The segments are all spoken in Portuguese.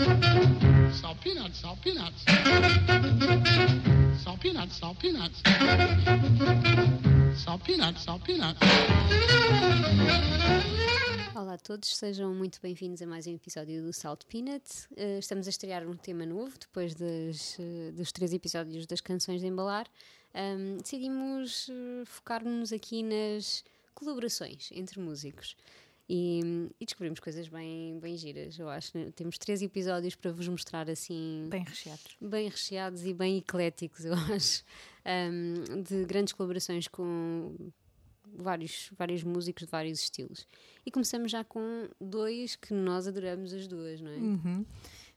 Salt peanuts, salt peanuts. Salt peanuts, salt peanuts. Salt peanuts, salt peanuts. Olá a todos, sejam muito bem-vindos a mais um episódio do Salt Peanut. Uh, estamos a estrear um tema novo depois uh, dos três episódios das canções de embalar. Um, decidimos uh, focar-nos aqui nas colaborações entre músicos. E, e, descobrimos coisas bem, bem giras, eu acho. Né? Temos três episódios para vos mostrar assim. Bem recheados. Bem recheados e bem ecléticos, eu acho. Um, de grandes colaborações com vários, vários músicos de vários estilos. E começamos já com dois que nós adoramos as duas, não é? Uhum.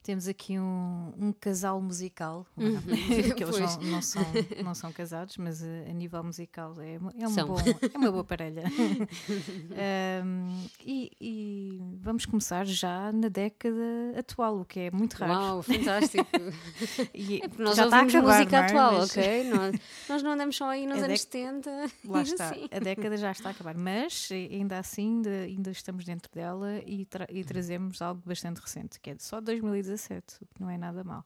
Temos aqui um, um casal musical, uhum. que eles não, não, são, não são casados, mas a, eh, a nível musical é, é, uma, bom, é uma boa parelha. um, e, e, vamos começar já na década atual, o que é muito raro. Uau, fantástico! e, é nós já ouvimos acabar, música é? atual, mas... ok? Nós, nós, não andamos só aí nos a anos 70. Lá está, assim. a década já está a acabar, mas ainda assim ainda, ainda estamos dentro dela e, tra e trazemos algo bastante recente, que é só 2017 2017, o que não é nada mal.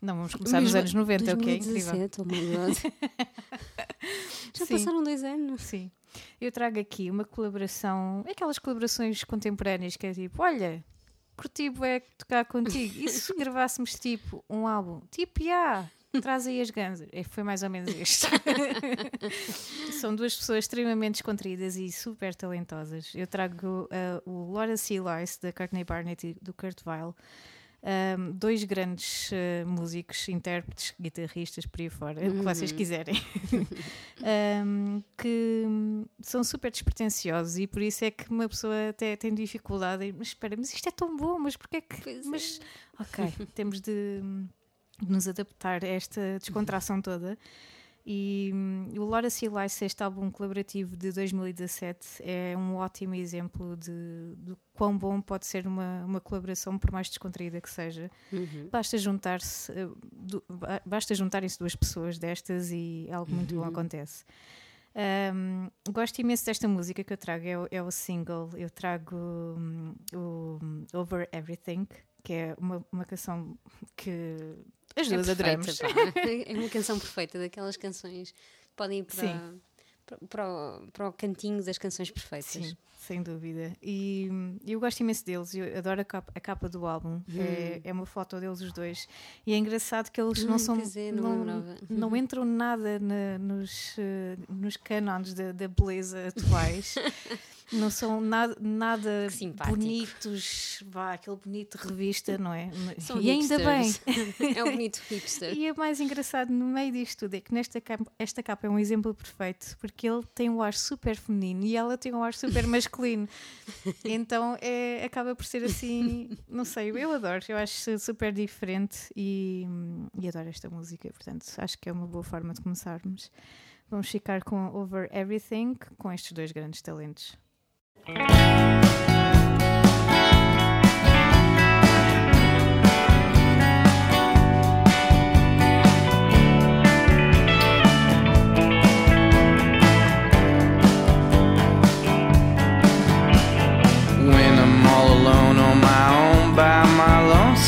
Não, vamos começar nos anos 90, 2017, ok? Incrível. Oh Já Sim. passaram dois anos. Sim. Eu trago aqui uma colaboração, aquelas colaborações contemporâneas que é tipo, olha, curti é tocar contigo. E se gravássemos tipo um álbum, tipo, yeah, traz aí as ganzas. É, foi mais ou menos isto. São duas pessoas extremamente descontraídas e super talentosas. Eu trago uh, o Laura C. Lice, da Courtney Barnett e do Kurt Weill um, dois grandes uh, músicos, intérpretes, guitarristas, por aí fora, uhum. o que vocês uhum. quiserem, um, que são super despretensiosos e por isso é que uma pessoa até tem dificuldade. Mas espera, mas isto é tão bom, mas porquê é que. Pois mas, é. ok, temos de, de nos adaptar a esta descontração toda. E um, o Laura C. Lice, este álbum colaborativo de 2017, é um ótimo exemplo de, de quão bom pode ser uma, uma colaboração, por mais descontraída que seja. Uhum. Basta juntar-se, uh, basta juntarem-se duas pessoas destas e algo muito uhum. bom acontece. Um, gosto imenso desta música que eu trago, é o, é o single. Eu trago um, o Over Everything, que é uma, uma canção que as é duas é adoramos. é uma canção perfeita, daquelas canções que podem ir para, para, para, o, para o cantinho das canções perfeitas. Sim, sem dúvida. E eu gosto imenso deles, eu adoro a capa, a capa do álbum. Hum. É, é uma foto deles os dois. E é engraçado que eles hum, não são. É, não, não, não, entram nada na, nos, uh, nos cânones da, da beleza atuais. não são nada, nada bonitos, vá, aquele bonito revista, não é? São e hipsters. ainda bem. é um bonito hipster. e é mais engraçado no meio disto tudo é que nesta capa, esta capa é um exemplo perfeito, porque ele tem um ar super feminino e ela tem um ar super masculino. então é, acaba por ser assim, não sei, eu adoro, eu acho super diferente e, e adoro esta música, portanto acho que é uma boa forma de começarmos. Vamos ficar com Over Everything com estes dois grandes talentos.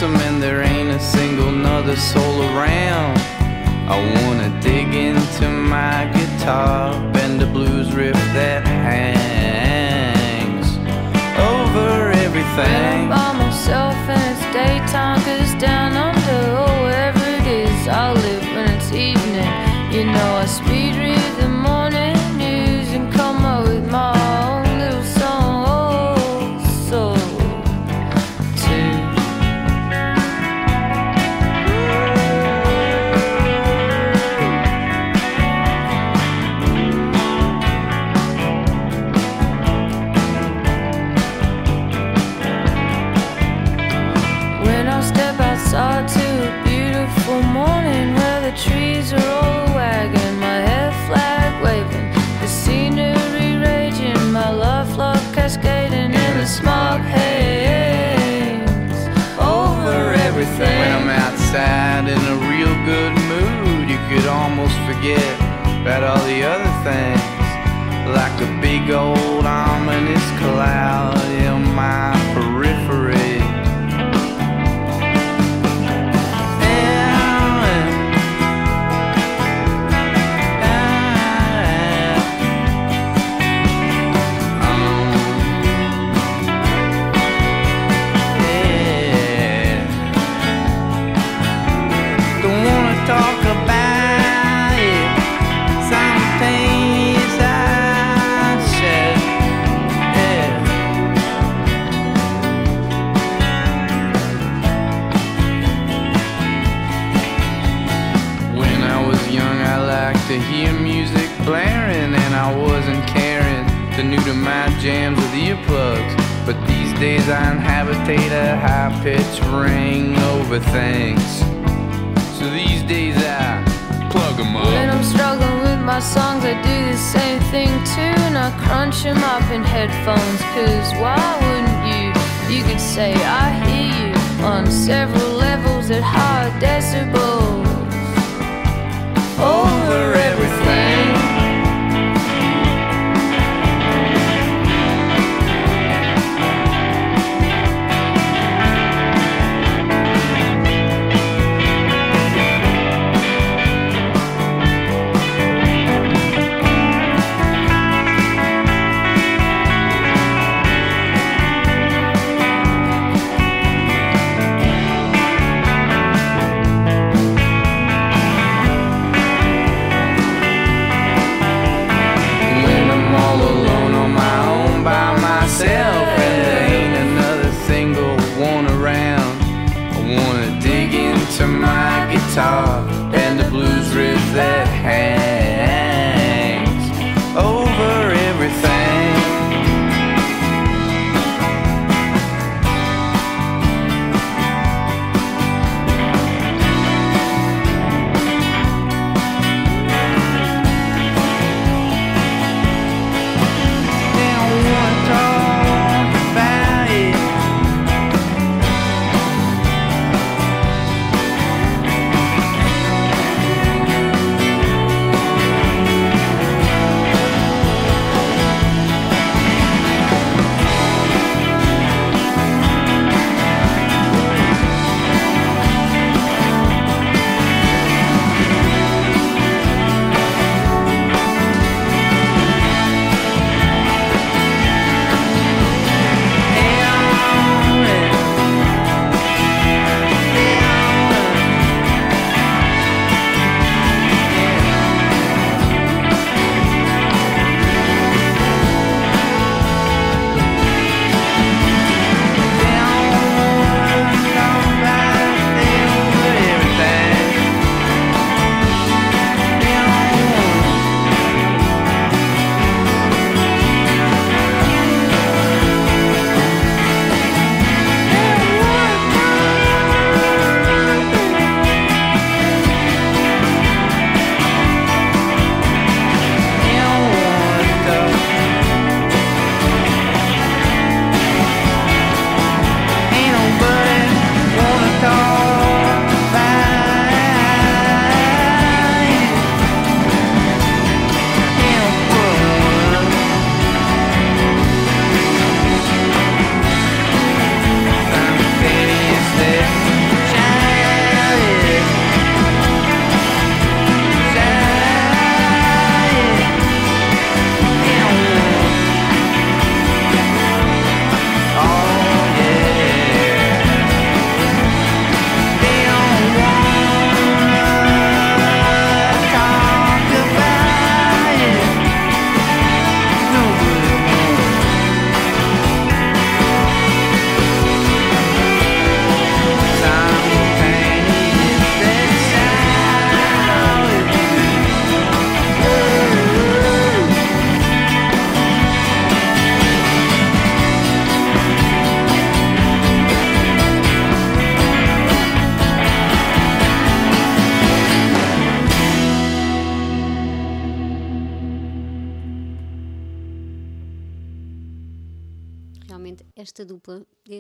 And there ain't a single nother soul around. I wanna dig into my guitar, bend the blues riff that hangs everything. by myself and it's daytime, cause down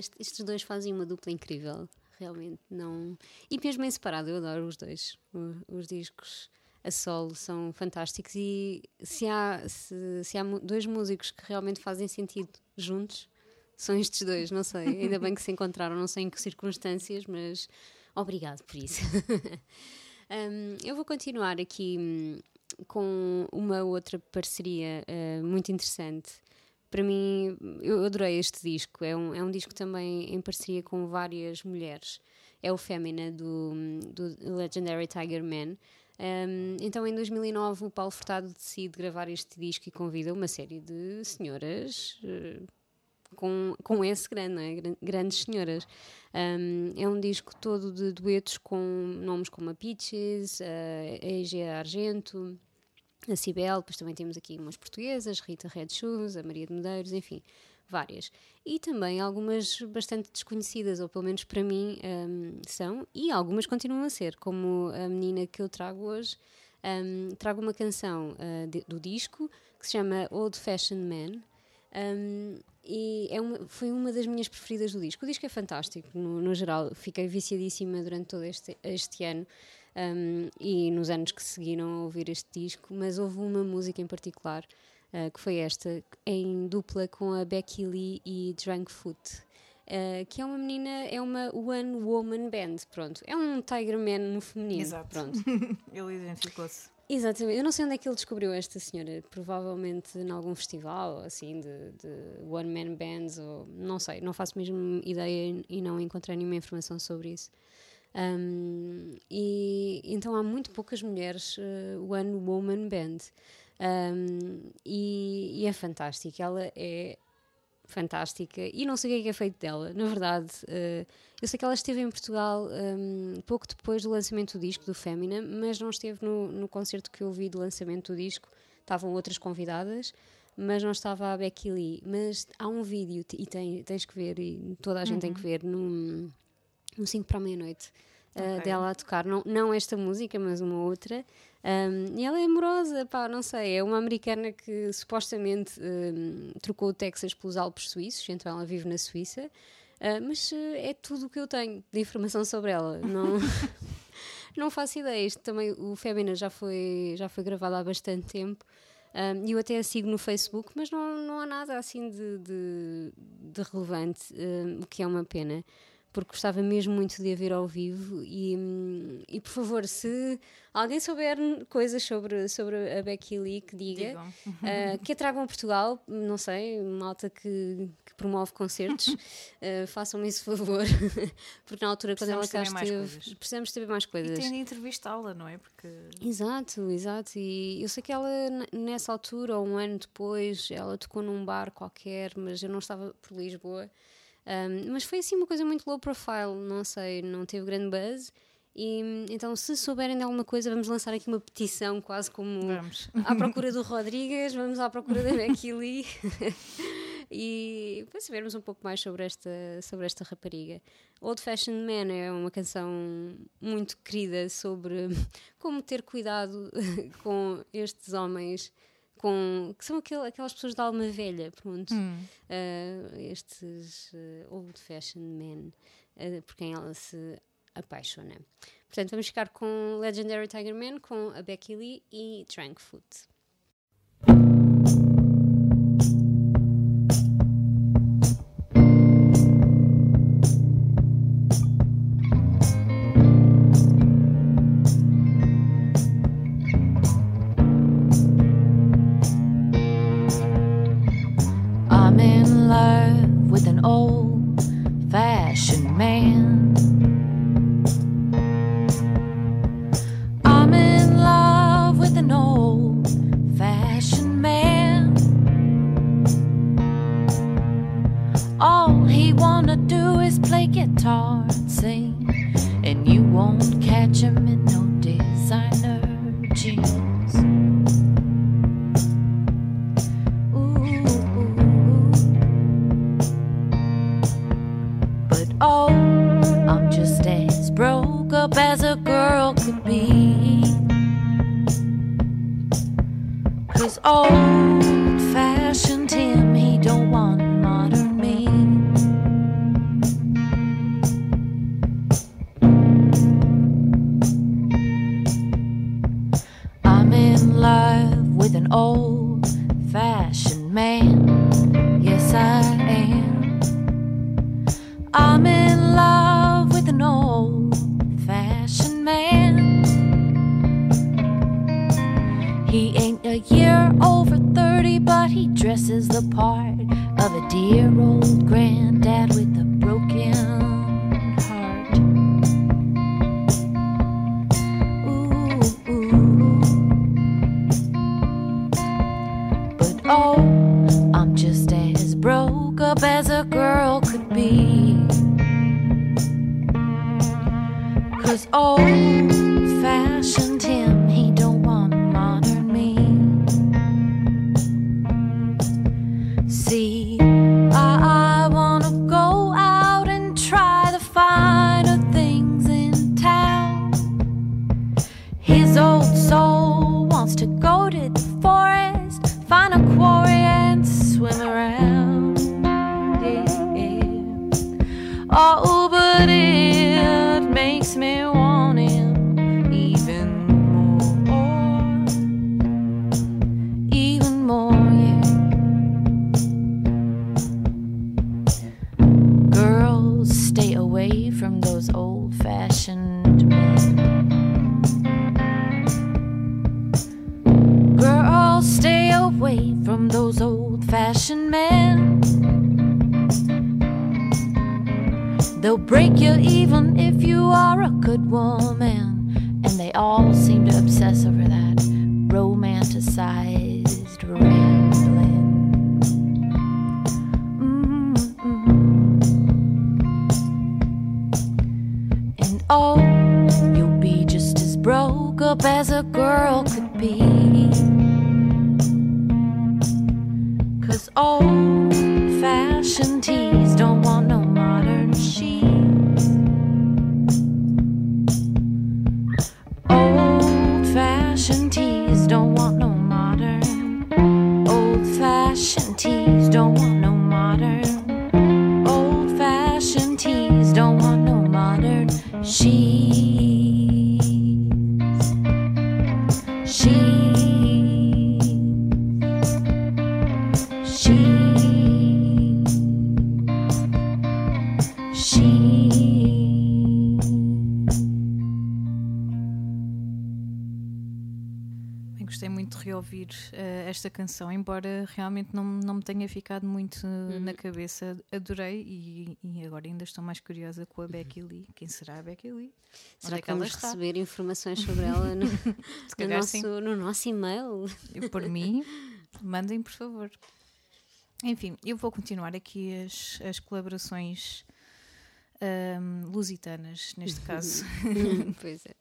este- estes dois fazem uma dupla incrível. Realmente, não. E mesmo em separado, eu adoro os dois. O- Os, discos a solo são fantásticos. E se há, se, se há dois músicos que realmente fazem sentido juntos, são estes dois. Não sei, ainda bem que se encontraram, não sei em que circunstâncias, mas obrigado por isso. Hum, eu vou continuar aqui hum, com uma outra parceria eh, muito interessante. Para mim, eu adorei este disco. É um, é um disco também em parceria com várias mulheres. É o Fémina do, do Legendary Tiger Man. Um, então, em 2009, o Paulo Furtado decide gravar este disco e convida uma série de senhoras eh, com, com esse grande, é? Gran- Grandes senhoras. Um, é um disco todo de duetos com nomes como a Peaches, a Asia Argento, a Cibel, depois também temos aqui umas portuguesas, Rita Red Shoes, a Maria de Medeiros, enfim, várias. E também algumas bastante desconhecidas, ou pelo menos para mim um, são, e algumas continuam a ser, como a menina que eu trago hoje. Um, trago uma canção uh, de, do disco que se chama Old Fashioned Man. Um, e é uma, foi uma das minhas preferidas do disco. O disco é fantástico, no, no geral. Fiquei viciadíssima durante todo este, este ano um, e nos anos que seguiram a ouvir este disco, mas houve uma música em particular uh, que foi esta, em dupla com a Becky Lee e Drunk Foot. Uh, que é uma menina, é uma one woman band, pronto. É um Tiger Man no feminino. Exato. Pronto. Ele identificou-se. Exatamente. Eu não sei onde é que ele descobriu esta senhora. Provavelmente em algum festival, assim, de, de one man bands, ou não sei, não faço mesmo ideia e não encontrei nenhuma informação sobre isso. Um, e então há muito poucas mulheres uh, one woman band. Um, e, e é fantástico. Ela é fantástica e não sei o que é, que é feito dela. Na verdade, uh, eu sei que ela esteve em Portugal um, pouco depois do lançamento do disco do Femina, mas não esteve no, no concerto que eu vi do lançamento do disco. Estavam outras convidadas, mas não estava a Becky Lee. Mas há um vídeo e tem, tens que ver, e toda a gente tem que ver, no, no 5 para a meia-noite. Uh, dela a tocar, não, não esta música, mas uma outra. Um, e ela é amorosa, pá, não sei, é uma americana que supostamente um, trocou o Texas pelos Alpes suíços, então ela vive na Suíça, uh, mas uh, é tudo o que eu tenho de informação sobre ela. Não, não faço ideia. Isto também, o Femina já foi, já foi gravado há bastante tempo. Um, e eu até a sigo no Facebook, mas não, não há nada assim de, de, de relevante, um, o que é uma pena, porque gostava mesmo muito de a ver ao vivo. E, hum, e por favor, se alguém souber coisas sobre, sobre a Becky Lee, que diga, uh, que a tragam a Portugal, não sei, malta que, que promove concertos, uh, façam-me esse favor, porque na altura, quando ela cá Precisamos saber mais esteve, coisas. precisamos saber mais E coisas. tem de entrevistá-la, não é? Porque Exato, exato. E eu sei que ela, nessa altura, ou um ano depois, ela tocou num bar qualquer, mas eu não estava por Lisboa. Um, mas foi assim uma coisa muito low profile, não sei, não teve grande buzz. E então, se souberem de alguma coisa, vamos lançar aqui uma petição, quase como vamos. à procura do Rodrigues, vamos à procura da Becky Lee e para sabermos um pouco mais sobre esta, sobre esta rapariga. Old Fashioned Man é uma canção muito querida sobre como ter cuidado com estes homens com, que são aquel- aquelas pessoas de alma velha, pronto. Uh, estes uh, Old Fashioned Men, uh, por quem ela se apaixona. Portanto, vamos ficar com Legendary Tiger Man, com a Becky Lee e Drunk is play guitar and sing, and you won't catch him in no designer jeans. Part of a dear old granddad with a broken heart. Ooh, ooh. But oh, I'm just as broke up as a girl could be. Cause old those old fashioned men. Girl, stay away from those old fashioned men. They'll break you even if you are a good woman. And they all seem to obsess over that reouvir eh, esta canção, embora realmente não, não me tenha ficado muito eh, Uhum. na cabeça. Adorei e, e agora ainda estou mais curiosa com a Becky Lee. Quem será a Becky Lee? Será Onde é que vamos está? receber informações sobre ela no, no nosso, no nosso e-mail? Por mim, mandem, por favor. Enfim, eu vou continuar aqui as, as colaborações ahm, lusitanas, neste caso. pois é.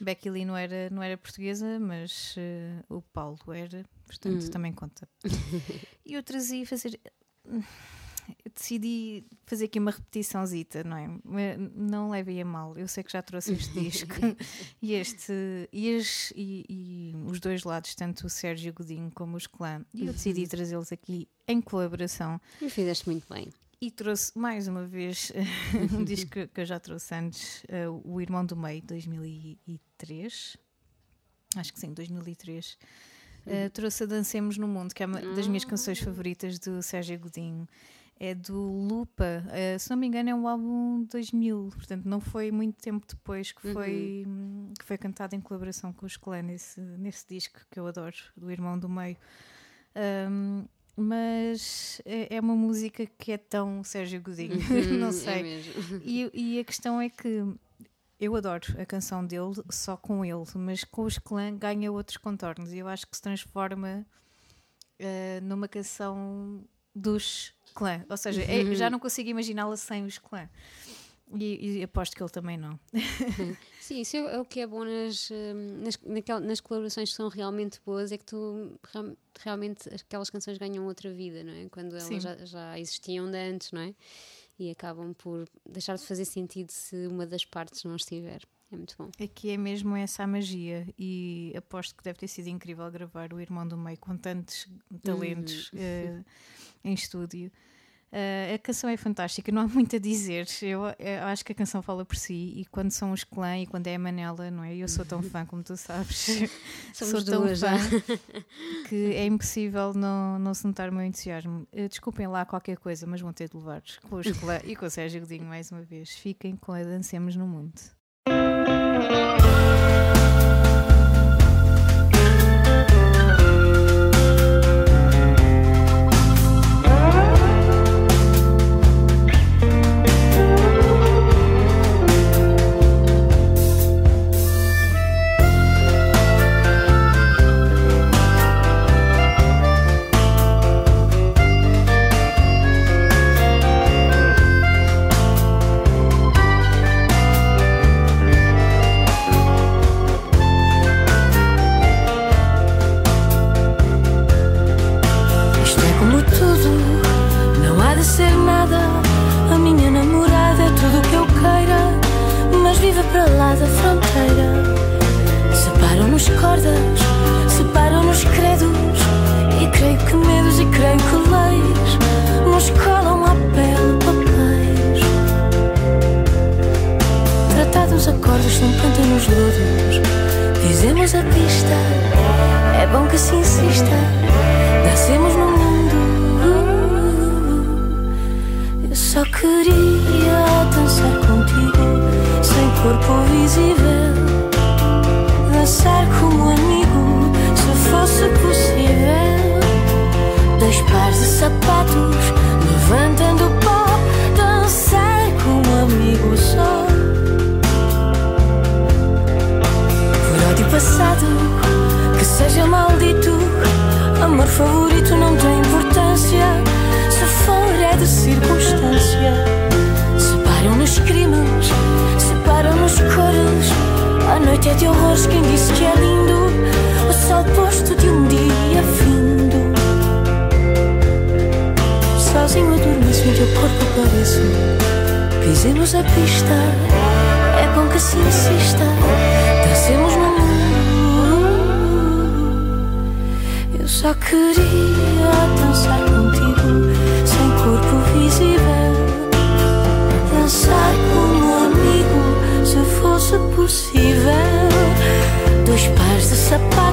Becky Lee não era, não era portuguesa, mas eh, o Paulo era, portanto Hum. também conta. E eu trazia fazer. eu decidi fazer aqui uma repetiçãozita, não é? Não levem a mal, eu sei que já trouxe este disco e este e, as- e- e os dois lados, tanto o Sérgio Godinho como os Clã, e eu decidi trazê-los aqui em colaboração E fizeste muito bem. E trouxe mais uma vez um disco que- eu já trouxe antes, eh, O Irmão do Meio, 2003. Acho que sim, 2003. Eh, trouxe a Dancemos no Mundo, que é uma das minhas canções favoritas do Sérgio Godinho. É do Lupa, eh, se não me engano, é um álbum de 2000, portanto, não foi muito tempo depois que foi, hum, que foi cantado em colaboração com os Clã nesse, nesse disco que eu adoro, do Irmão do Meio. Um, mas é é uma música que é tão Sérgio Godinho, não É sei. mesmo. E, e a questão é que eu adoro a canção dele só com ele, mas com os clã ganha outros contornos e eu acho que se transforma eh, numa canção dos clã. Ou seja, é- já não consigo imaginá-la sem os clã. E, e aposto que ele também não. Sim, isso é, é o que é bom nas, hum, nas, naquel- nas colaborações que são realmente boas, é que tu real- realmente aquelas canções ganham outra vida, não é? Quando elas já, já existiam de antes, não é? E acabam por deixar de fazer sentido se uma das partes não estiver. É muito bom. Aqui é mesmo essa a magia e aposto que deve ter sido incrível gravar o Irmão do Meio com tantos talentos eh, em estúdio. Eh, a canção é fantástica, não há muito a dizer. Eu, eu acho que a canção fala por si e quando são os clã e quando é a Manela, não é? Eu sou tão fã como tu sabes. Sou tão duas fã já. que é impossível não, não se notar o meu entusiasmo. Eh, desculpem lá qualquer coisa, mas vão ter de levar com os clã e com o Sérgio Godinho mais uma vez. Fiquem com a Dancemos no Mundo. Se for é de circunstância. Separam-nos crimes, separam-nos cores. A noite é de horrores, quem disse que é lindo? O sol posto de um dia findo. Sozinho adormeço em teu corpo pareço. Pisemos a pista, é bom que se insista. Dancemos no mundo. Eu só queria dançar corpo visível. Dançar como amigo, se fosse possível. Dois pares de sapatos,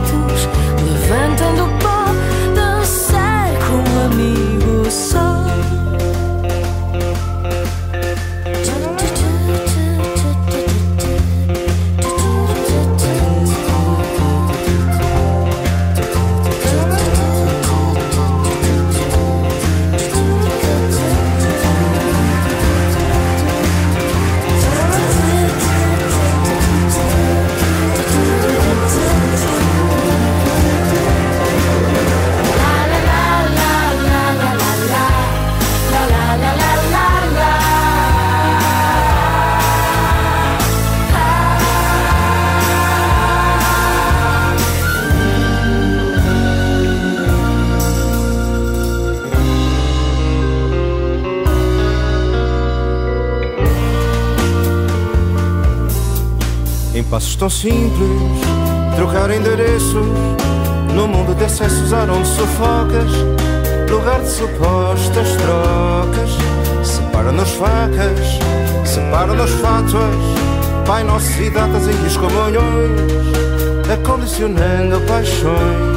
passos tão simples, trocar endereços no mundo de excessos onde sufocas, lugar de supostas trocas. Separam-nos facas, separam-nos fátuas, Pai Nosso e datas e os comunhões, acondicionando paixões.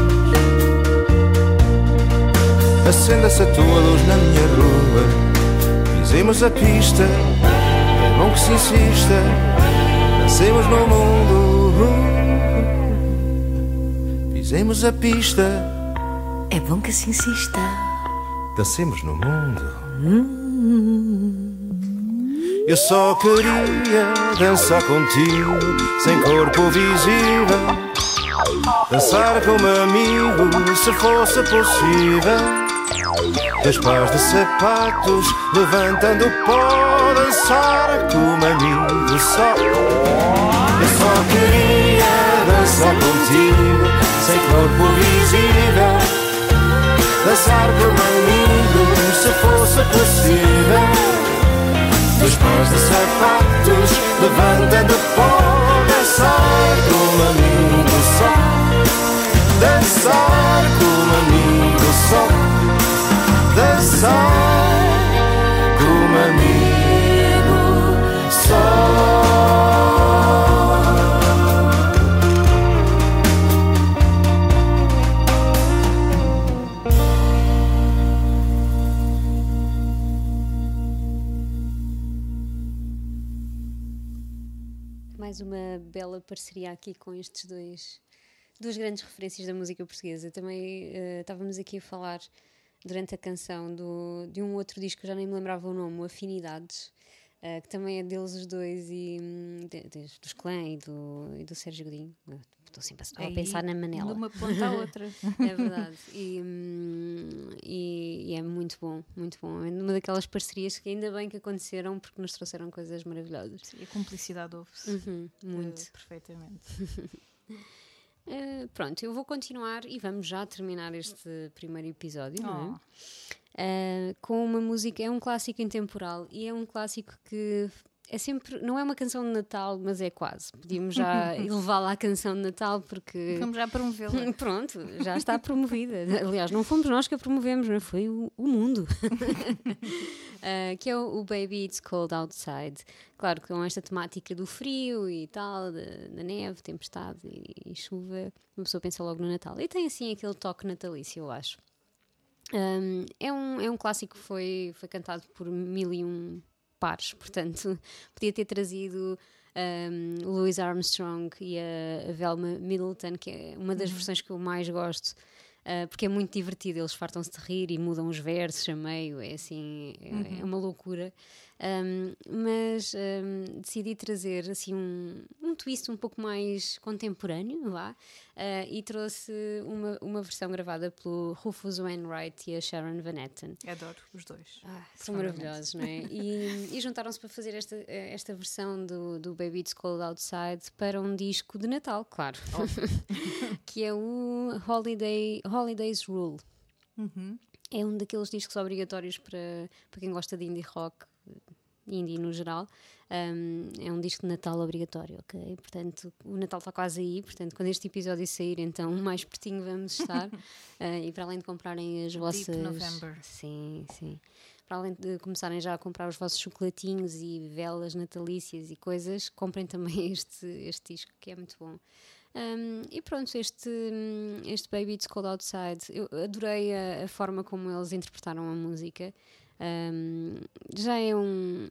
Acenda-se a tua luz na minha rua, pisemos a pista, é bom que se insista. Dancemos no mundo. Pisemos a pista. É bom que se insista. Dancemos no mundo. Eu só queria dançar contigo, sem corpo visível. Dançar como amigo, se fosse possível. Dois pares de sapatos, levantando o pó, dançar como amigo só. Eu só queria dançar contigo, sem corpo visível. Dançar como amigo, se fosse possível. Dois pares de sapatos, o pó, dançar como amigo só. Dançar como amigo só dançar bela parceria aqui com estes dois, duas grandes referências da música portuguesa. Também eh, estávamos aqui a falar durante a canção do, de um outro disco, já nem me lembrava o nome, Afinidades, eh, que também é deles os dois, e hum, de- de- dos Clã e do, e do Sérgio Godinho. Estou sempre a, a pensar na De Manela. uma ponta à outra. É verdade. E, hum, e- e é muito bom, muito bom. É uma daquelas parcerias que ainda bem que aconteceram porque nos trouxeram coisas maravilhosas. E a cumplicidade ouve-se. Uhum, muito. eh, perfeitamente. Uh, pronto, eu vou continuar e vamos já terminar este primeiro episódio, não é? Uh, com uma música, é um clássico intemporal e é um clássico que é sempre, não é uma canção de Natal, mas é quase. Podíamos já levá-la à canção de Natal porque. Vamos já promovê-la. Pronto, já está promovida. Aliás, não fomos nós que a promovemos, não é? foi o, o mundo. Uh, que é o, o Baby It's Cold Outside. Claro que com esta temática do frio e tal, da, da neve, tempestade e, e chuva, uma pessoa pensa logo no Natal. E tem assim aquele toque natalício, eu acho. Um, é, um, é um clássico que foi, foi cantado por mil e um pares, portanto, podia ter trazido um, Louis Armstrong e a, a Velma Middleton, que é uma das versões que eu mais gosto. uh, porque é muito divertido, eles fartam-se de rir e mudam os versos a meio, é assim, é, é uma loucura. Um, mas um, decidi trazer assim um, um twist um pouco mais contemporâneo, vá, uh, e trouxe uma, uma versão gravada pelo Rufus Wainwright e a Sharon Van Etten. Adoro os dois. Ah, são maravilhosos, não é? E, e juntaram-se para fazer esta, esta versão do, do Baby It's Cold Outside para um disco de Natal, claro, que é o Holiday, Holidays Rule. É um daqueles discos obrigatórios para, para quem gosta de indie rock, indie no geral. Um, é um disco de Natal obrigatório, ok? Portanto, o Natal está quase aí. Portanto, quando este episódio sair, então mais pertinho vamos estar. Ah, e para além de comprarem as vossas. November. Sim, sim. Para além de começarem já a comprar os vossos chocolatinhos e velas natalícias e coisas, comprem também este, este disco que é muito bom. Um, e pronto, este, este Baby It's Cold Outside, eu adorei a, a forma como eles interpretaram a música. Um, já é um,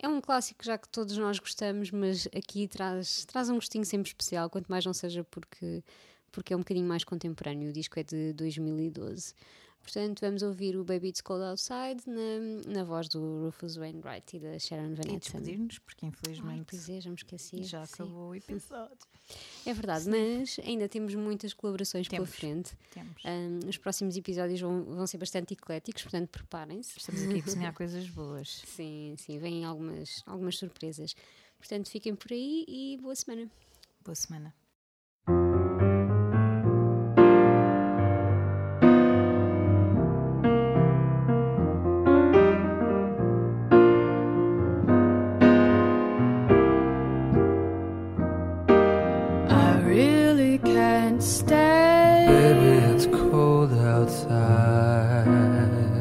é um clássico já que todos nós gostamos, mas aqui traz, traz um gostinho sempre especial, quanto mais não seja porque, porque é um bocadinho mais contemporâneo. O disco é de 2012. Portanto, vamos ouvir o Baby It's Cold Outside na, na voz do Rufus Wainwright e da Sharon Van E Etten. despedir-nos, porque Ai, infelizmente pois é, já me esqueci. já acabou o episódio. É verdade, mas ainda temos muitas colaborações pela Temos. frente. Temos. Um, os próximos episódios vão, vão ser bastante ecléticos, portanto, preparem-se. Estamos aqui a cozinhar coisas boas. Sim, sim, vêm algumas, algumas surpresas. Portanto, fiquem por aí e boa semana. Boa semana. Really can't stay. Baby, it's cold outside.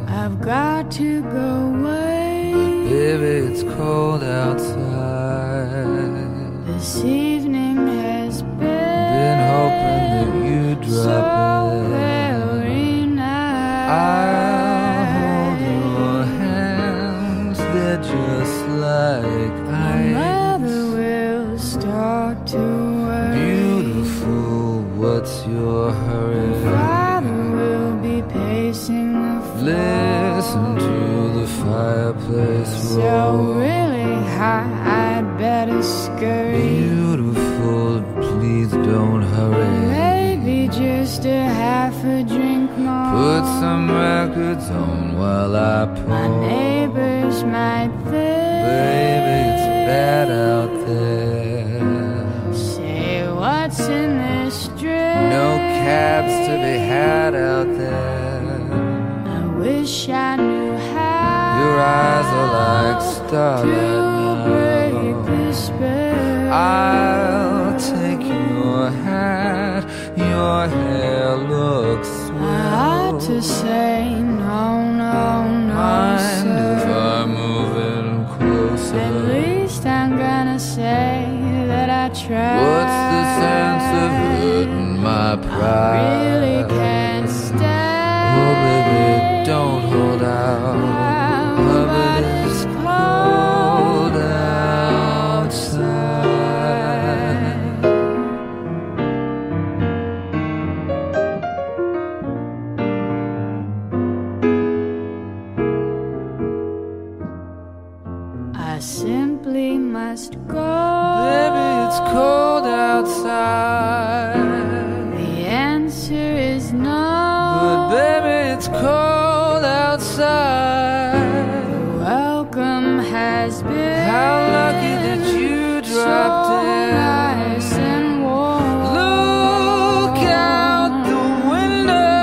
I've got to go away. Baby, it's cold outside. This evening what's your hurry? Father will be pacing the floor. Listen to the fireplace roar. So really high, I'd better scurry. Beautiful, please don't hurry. Maybe just a half a drink more. Put some records on while I pour. My neighbors might think. What's in this drink? No cabs to be had out there. I wish I knew how. Your eyes are like to starlight break the spell. I'll take your hat. Your hair looks I ought to say no, no, no, Mind if sir. I move in closer? At least I'm gonna say that I tried. What's sense of hurting my pride? I really can't stay. Oh, baby, don't hold out. Welcome has been How lucky that you dropped so in. nice and warm. Look out the window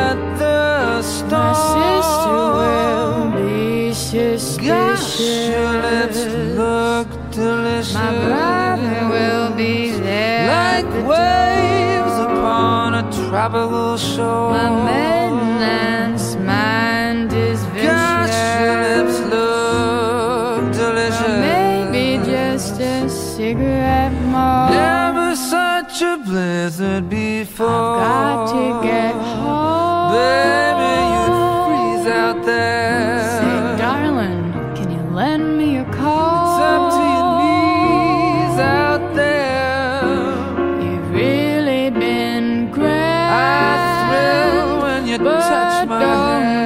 at the storm. My sister will be suspicious. Gosh, your lips look delicious. My brother will be there. like the waves upon a tropical shore. My for. I've got to get home. Baby, you freeze out there. Say, darling, can you lend me your car? It's up to your knees out there. You've really been great. I thrill when you touch my hand.